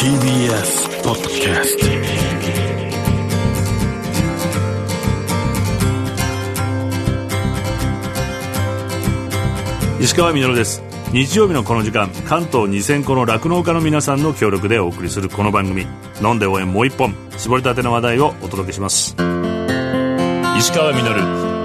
TBS ポッドキャスト石川みのるです。日曜日のこの時間関東2000個の酪農家の皆さんの協力でお送りするこの番組「飲んで応援もう一本」絞りたての話題をお届けします。石川みのる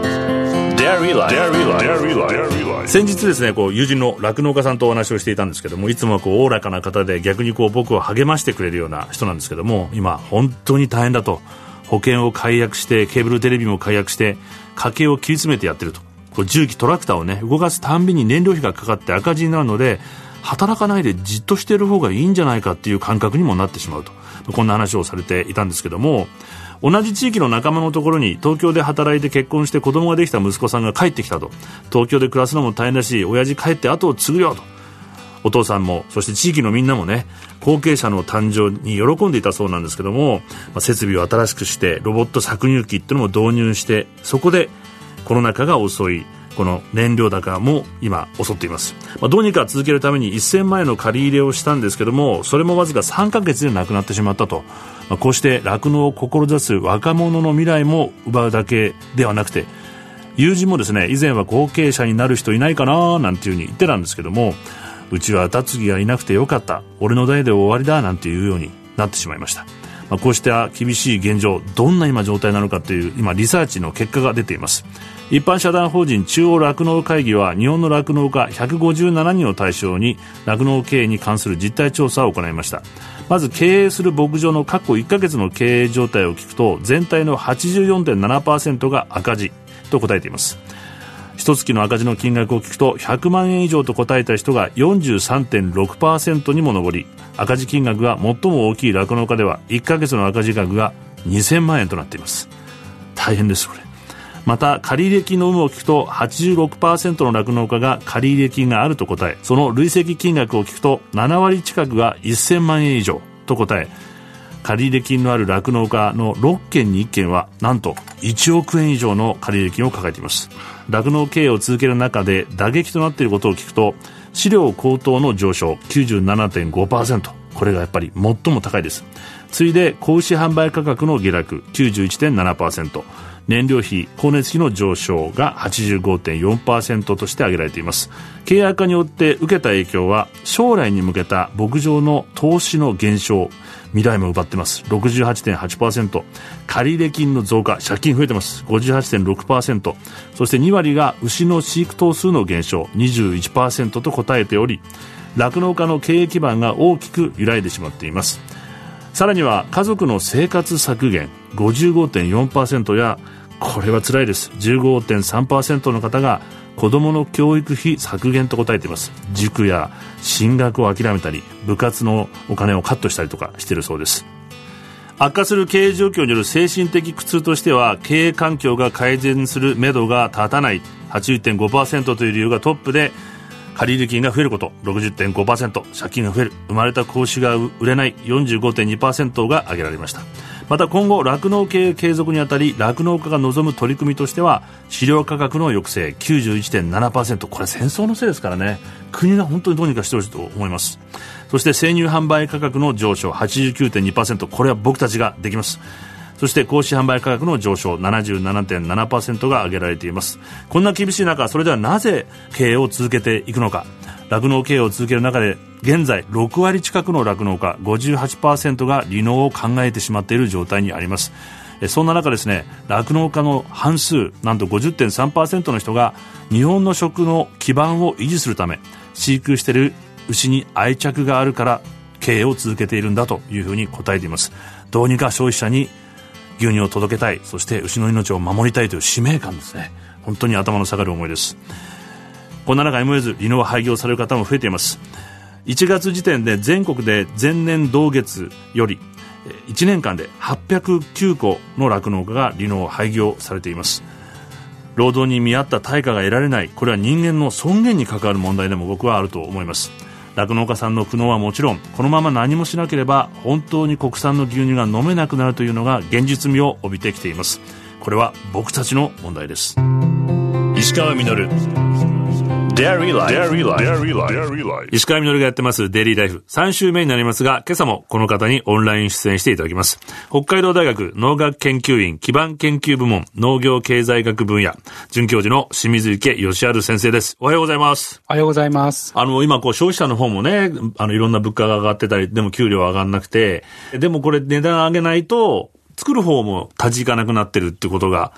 先日ですねこう友人の酪農家さんとお話をしていたんですけどもいつもこうおおらかな方で逆にこう僕を励ましてくれるような人なんですけども今本当に大変だと保険を解約してケーブルテレビも解約して家計を切り詰めてやってると。こう重機トラクターをね動かすたんびに燃料費がかかって赤字になるので働かないでじっとしている方がいいんじゃないかっていう感覚にもなってしまうと。こんな話をされていたんですけども同じ地域の仲間のところに東京で働いて結婚して子供ができた息子さんが帰ってきたと。東京で暮らすのも大変だし親父帰って後を継ぐよと。お父さんもそして地域のみんなもね後継者の誕生に喜んでいたそうなんですけども、まあ、設備を新しくしてロボット搾乳機っていうのも導入してそこでコロナ禍が遅い。この燃料高も今襲っています、まあ、どうにか続けるために1000万円の借り入れをしたんですけどもそれもわずか3ヶ月でなくなってしまったと、まあ、こうして酪農を志す若者の未来も奪うだけではなくて友人もですね以前は後継者になる人いないかななんていうふうに言ってたんですけどもうちは後継ぎがいなくてよかった。俺の代で終わりだなんていうようになってしまいました。まあ、こうした厳しい現状どんな今状態なのかという今リサーチの結果が出ています。一般社団法人中央酪農会議は日本の酪農家157人を対象に酪農経営に関する実態調査を行いました。まず経営する牧場の過去1ヶ月の経営状態を聞くと全体の84.7%が赤字と答えています。一月の赤字の金額を聞くと100万円以上と答えた人が43.6%にも上り赤字金額が最も大きい酪農家では1ヶ月の赤字額が2000万円となっています。大変ですこれ。また借入金の有無を聞くと86%の酪農家が借入金があると答えその累積金額を聞くと7割近くが1000万円以上と答え借入金のある酪農家の6件に1件はなんと1億円以上の借入金を抱えています。酪農経営を続ける中で打撃となっていることを聞くと飼料高騰の上昇97.5%これがやっぱり最も高いです。次いで子牛販売価格の下落91.7%燃料費光熱費の上昇が85.4%として挙げられています。契約化によって受けた影響は将来に向けた牧場の投資の減少未来も奪ってます。68.8%借入金の増加借金増えてます。58.6%そして2割が牛の飼育頭数の減少21%と答えており酪農家の経営基盤が大きく揺らいでしまっています。さらには家族の生活削減55.4%やこれは辛いです。15.3%の方が子どもの教育費削減と答えています。塾や進学を諦めたり部活のお金をカットしたりとかしているそうです。悪化する経営状況による精神的苦痛としては経営環境が改善するめどが立たない。81.5%という理由がトップで借入金が増えること60.5%借金が増える。生まれた子牛が売れない。45.2%が挙げられました。また今後酪農経営継続にあたり酪農家が望む取り組みとしては飼料価格の抑制。91.7%これ戦争のせいですからね。国が本当にどうにかしてほしいと思います。そして生乳販売価格の上昇。89.2%これは僕たちができます。そして格子販売価格の上昇77.7%が挙げられています。こんな厳しい中それではなぜ経営を続けていくのか。酪農経営を続ける中で現在6割近くの酪農家58%が離農を考えてしまっている状態にあります。そんな中ですね酪農家の半数なんと50.3%の人が日本の食の基盤を維持するため飼育している牛に愛着があるから経営を続けているんだというふうに答えています。どうにか消費者に牛乳を届けたいそして牛の命を守りたいという使命感ですね。本当に頭の下がる思いです。こんな中 MOS 離農廃業される方も増えています。1月時点で全国で前年同月より1年間で809個の酪農家が離農廃業されています。労働に見合った対価が得られないこれは人間の尊厳に関わる問題でも僕はあると思います。酪農家さんの苦悩はもちろんこのまま何もしなければ本当に国産の牛乳が飲めなくなるというのが現実味を帯びてきています。これは僕たちの問題です。石川稔。Dairy Life. Dairy Life. Dairy Life. 石川みのるがやってますデイリーライフ3週目になりますが、今朝もこの方にオンライン出演していただきます。北海道大学農学研究院基盤研究部門農業経済学分野准教授の清水池義治先生です。おはようございます。おはようございます。あの、今こう消費者の方もね、あの、いろんな物価が上がってたり、でも給料上がんなくて、でもこれ値段上げないと、作る方も立ち行かなくなってるってことが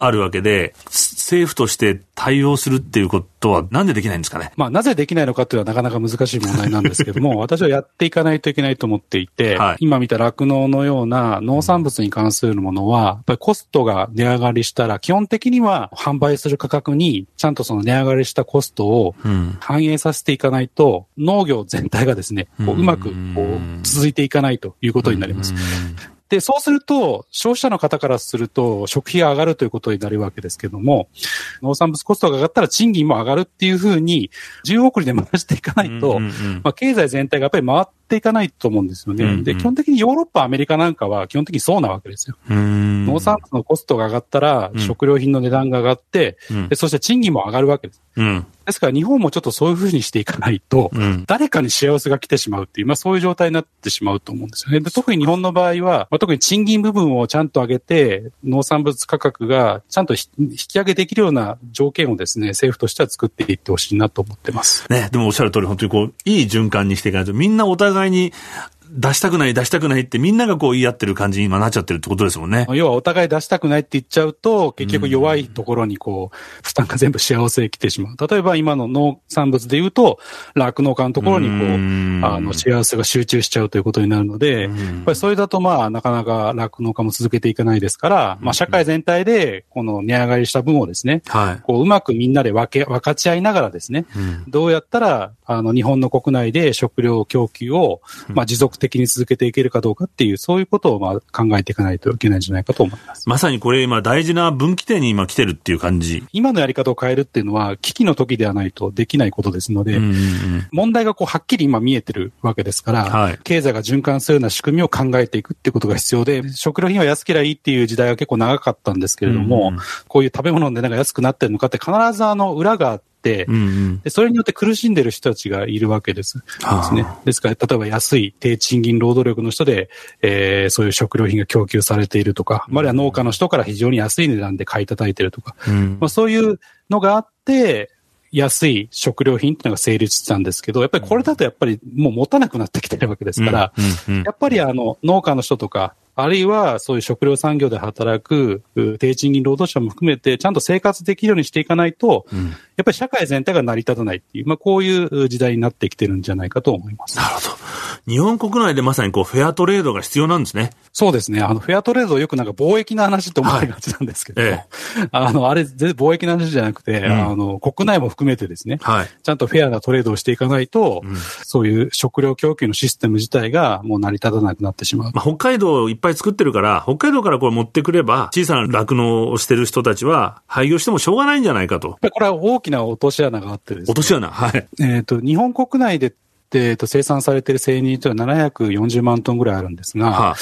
あるわけで、政府として対応するっていうことはなんでできないんですかね？まあ、なぜできないのかっていうのはなかなか難しい問題なんですけども、私はやっていかないといけないと思っていて、はい、今見た酪農のような農産物に関するものは、やっぱりコストが値上がりしたら、基本的には販売する価格にちゃんとその値上がりしたコストを反映させていかないと、農業全体がですね、こううまくこう続いていかないということになります。で、そうすると、消費者の方からすると、食費が上がるということになるわけですけども、農産物コストが上がったら賃金も上がるっていうふうに、10送りで回していかないと、まあ、経済全体がやっぱり回っていかないと思うんですよね。で、基本的にヨーロッパ、アメリカなんかは基本的にそうなわけですよ。農産物のコストが上がったら、食料品の値段が上がって、でそして賃金も上がるわけです。ですから日本もちょっとそういうふうにしていかないと、うん、誰かに幸せが来てしまうっていう、まあそういう状態になってしまうと思うんですよね。で特に日本の場合は、まあ、特に賃金部分をちゃんと上げて、農産物価格がちゃんと引き上げできるような条件をですね、政府としては作っていってほしいなと思ってます。ね、でもおっしゃる通り、本当にこう、いい循環にしていかないと、みんなお互いに出したくない、出したくないってみんながこう言い合ってる感じに今なっちゃってるってことですもんね。要はお互い出したくないって言っちゃうと、結局弱いところにこう、負担が全部幸せに来てしまう。例えば今の農産物で言うと、酪農家のところにこう、あの、幸せが集中しちゃうということになるので、やっぱりそれだとまあ、なかなか酪農家も続けていかないですから、まあ、社会全体で、この値上がりした分をですね、はい、こう、うまくみんなで分け、分かち合いながらですね、どうやったら、あの、日本の国内で食料供給を、まあ、持続的に続けていけるかどうかっていう、そういうことをまあ考えていかないといけないんじゃないかと思います。まさにこれ今大事な分岐点に今来てるっていう感じ。今のやり方を変えるっていうのは、危機の時ではないとできないことですので、うんうんうん、問題がこうはっきり今見えてるわけですから、はい、経済が循環するような仕組みを考えていくってことが必要で、食料品は安ければいいっていう時代は結構長かったんですけれども、うんうん、こういう食べ物の値段が安くなってるのかって必ずあの裏があって、うんうん、でそれによって苦しんでる人たちがいるわけです。ですね。ですから、例えば安い低賃金労働力の人で、えー、そういう食料品が供給されているとか、あるいは農家の人から非常に安い値段で買い叩いてるとか、うん、まあ、そういうのがあって、安い食料品っていうのが成立したんですけど、やっぱりこれだとやっぱりもう持たなくなってきてるわけですから、やっぱりあの農家の人とか、あるいはそういう食料産業で働く低賃金労働者も含めて、ちゃんと生活できるようにしていかないと、うん、やっぱり社会全体が成り立たないっていう、まあこういう時代になってきてるんじゃないかと思います。なるほど。日本国内でまさにこうフェアトレードが必要なんですね。そうですね。あの、フェアトレードよくなんか貿易の話と思われがちなんですけど、はいええ、あの、あれ、貿易の話じゃなくて、うん、あの、国内も含めてですね、はい、ちゃんとフェアなトレードをしていかないと、うん、そういう食料供給のシステム自体がもう成り立たなくなってしまう。まあ、北海道いっぱい作ってるから、北海道からこれ持ってくれば、小さな酪農をしてる人たちは、廃業してもしょうがないんじゃないかと。これは大きな落とし穴があってですね。落とし穴はい。えっ、と、日本国内で、えっ、と、生産されている生乳というのは740万トンぐらいあるんですが、はあ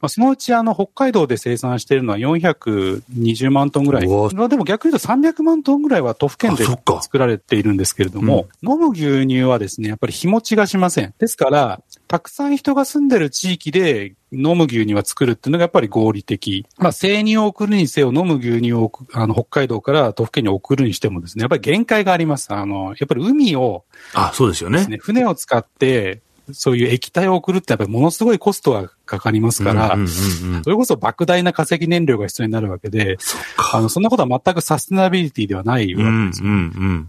まあ、そのうちあの北海道で生産しているのは420万トンぐらい。まあ、でも逆に言うと300万トンぐらいは都府県で作られているんですけれども、うん、飲む牛乳はですね、やっぱり日持ちがしません。ですから、たくさん人が住んでる地域で飲む牛乳は作るっていうのがやっぱり合理的。まあ、生乳を送るにせよ、飲む牛乳をあの北海道から都府県に送るにしてもですね、やっぱり限界があります。あの、やっぱり海を、あ、そうですよね。船を使って、そういう液体を送るってやっぱりものすごいコストがかかりますから、それこそ莫大な化石燃料が必要になるわけで、あの、そんなことは全くサステナビリティではないわけですよ。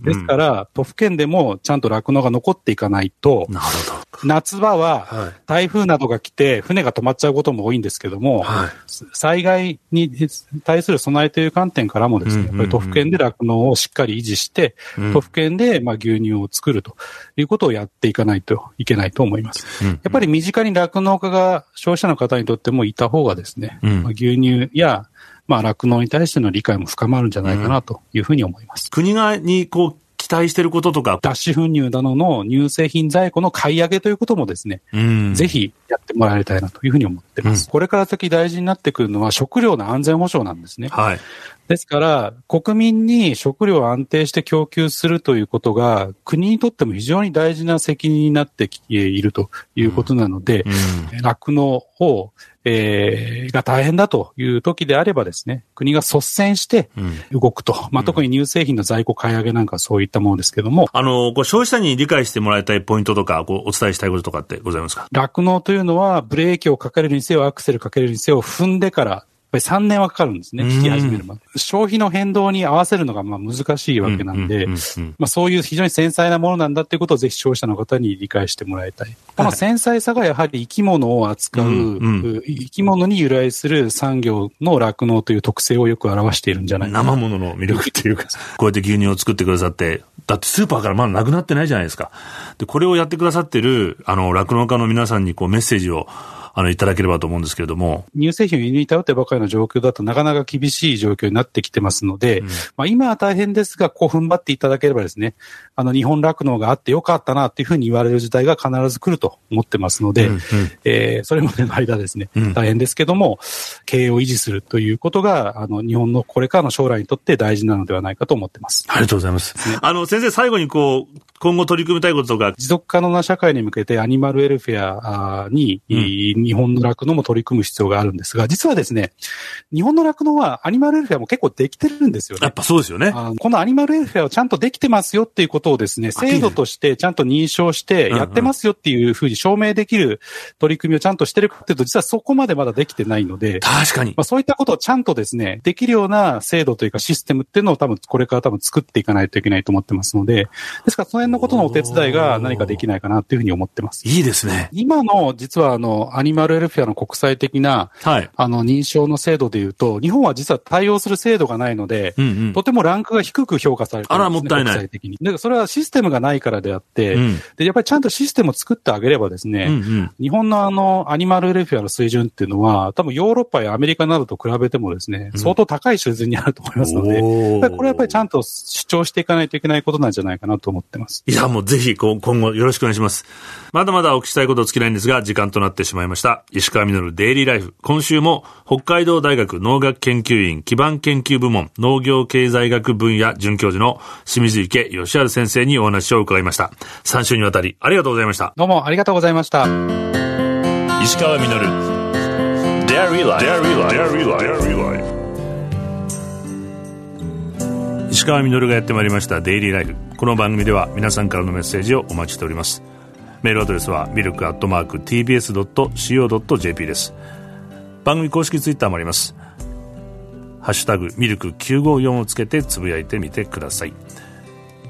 ですから、都府県でもちゃんと酪農が残っていかないと、なるほど。夏場は台風などが来て船が止まっちゃうことも多いんですけども、はい、災害に対する備えという観点からもですね、やっぱり都府県で酪農をしっかり維持して、都府県でまあ牛乳を作るということをやっていかないといけないと思います。やっぱり身近に酪農家が消費者の方にとってもいた方がですね、うん、まあ、牛乳や、まあ、酪農に対しての理解も深まるんじゃないかなというふうに思います。国がにこう期待していることとか。脱脂粉乳などの乳製品在庫の買い上げということもですね、うん、ぜひやってもらいたいなというふうに思ってます。うん、これから先大事になってくるのは食料の安全保障なんですね。はい。ですから、国民に食料を安定して供給するということが、国にとっても非常に大事な責任になってきているということなので、酪、う、農、ん、を、えー、が大変だという時であればですね、国が率先して動くと。うん、まあ、特に乳製品の在庫買い上げなんかそういったものですけども。あの、こう消費者に理解してもらいたいポイントとか、こうお伝えしたいこととかってございますか？酪農というのは、ブレーキをかけるにせよ、アクセルかけるにせよ、踏んでからぱり3年はかかるんですね、引き始めるまで。消費の変動に合わせるのがまあ難しいわけなんで、まあそういう非常に繊細なものなんだっていうことをぜひ消費者の方に理解してもらいたい。この繊細さがやはり生き物を扱う、生き物に由来する産業の酪農という特性をよく表しているんじゃないかな。生物の魅力っていうか、こうやって牛乳を作ってくださって、だってスーパーからまだなくなってないじゃないですか。で、これをやってくださってる、あの、酪農家の皆さんにこうメッセージをあの、いただければと思うんですけれども。乳製品を輸入に頼ってばかりの状況だとなかなか厳しい状況になってきてますので、うん、まあ今は大変ですが、こう踏ん張っていただければですね、あの、日本酪農があってよかったなっていうふうに言われる時代が必ず来ると思ってますので、うんうん、えー、それまでの間ですね、大変ですけども、経営を維持するということが、あの、日本のこれからの将来にとって大事なのではないかと思ってます。ありがとうございます。ね、あの、先生、最後にこう、今後取り組みたいこととか。持続可能な社会に向けてアニマルウェルフェアに、うん、日本の酪農も取り組む必要があるんですが、実はですね、日本の酪農はアニマルウェルフェアも結構できてるんですよね。やっぱそうですよね。このアニマルウェルフェアをちゃんとできてますよっていうことをですね、制度としてちゃんと認証してやってますよっていうふうに証明できる取り組みをちゃんとしてるかっていうと、実はそこまでまだできてないので。確かに。まあそういったことをちゃんとですね、できるような制度というかシステムっていうのを多分これから多分作っていかないといけないと思ってますので、ですからその辺のことのお手伝いが何かできないかなっていうふうに思ってます。いいですね。今の、実はあの、アニマルエルフェアの国際的な、はい、あの、認証の制度で言うと、日本は実は対応する制度がないので、うんうん、とてもランクが低く評価されてるんです、ね、あら、もったいない。国際的に。だからそれはシステムがないからであって、うん、で、やっぱりちゃんとシステムを作ってあげればですね、うんうん、日本のあの、アニマルエルフェアの水準っていうのは、多分ヨーロッパやアメリカなどと比べてもですね、相当高い水準にあると思いますので、これはやっぱりちゃんと主張していかないといけないことなんじゃないかなと思ってます。いや、もうぜひ今後よろしくお願いします。まだまだお聞きしたいこと尽きないんですが、時間となってしまいました。石川稔デイリーライフ。今週も北海道大学農学研究院基盤研究部門農業経済学分野准教授の清水池義治先生にお話を伺いました。3週にわたりありがとうございました。どうもありがとうございました。石川稔デイリーライフ。石川稔がやってまいりましたデイリーライフこの番組では皆さんからのメッセージをお待ちしております。メールアドレスはミルクアットマーク TBS.CO.JP です。番組公式ツイッターもあります。ハッシュタグミルク954をつけてつぶやいてみてください。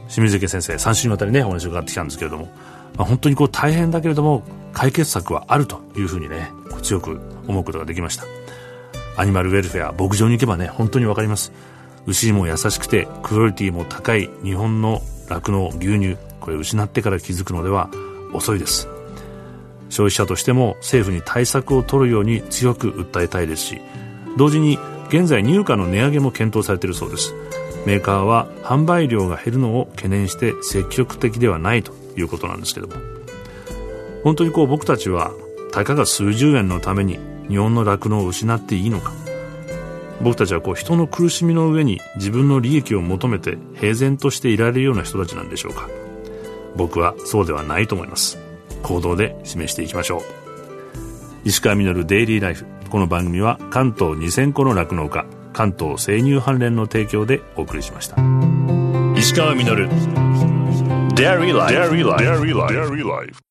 清水池先生3週にわたりねお話を伺ってきたんですけれども、まあ、本当にこう大変だけれども解決策はあるというふうにね強く思うことができました。アニマルウェルフェア牧場に行けばね本当にわかります。牛も優しくてクオリティも高い日本の酪農牛乳これ失ってから気づくのでは遅いです。消費者としても政府に対策を取るように強く訴えたいですし同時に現在入荷の値上げも検討されているそうです。メーカーは販売量が減るのを懸念して積極的ではないということなんですけども。本当にこう僕たちはたかが数十円のために日本の酪農を失っていいのか僕たちはこう人の苦しみの上に自分の利益を求めて平然としていられるような人たちなんでしょうか。僕はそうではないと思います。行動で示していきましょう。石川稔デイリーライフ。この番組は関東2000個の酪農家関東生乳関連の提供でお送りしました。石川稔。デイリーライフ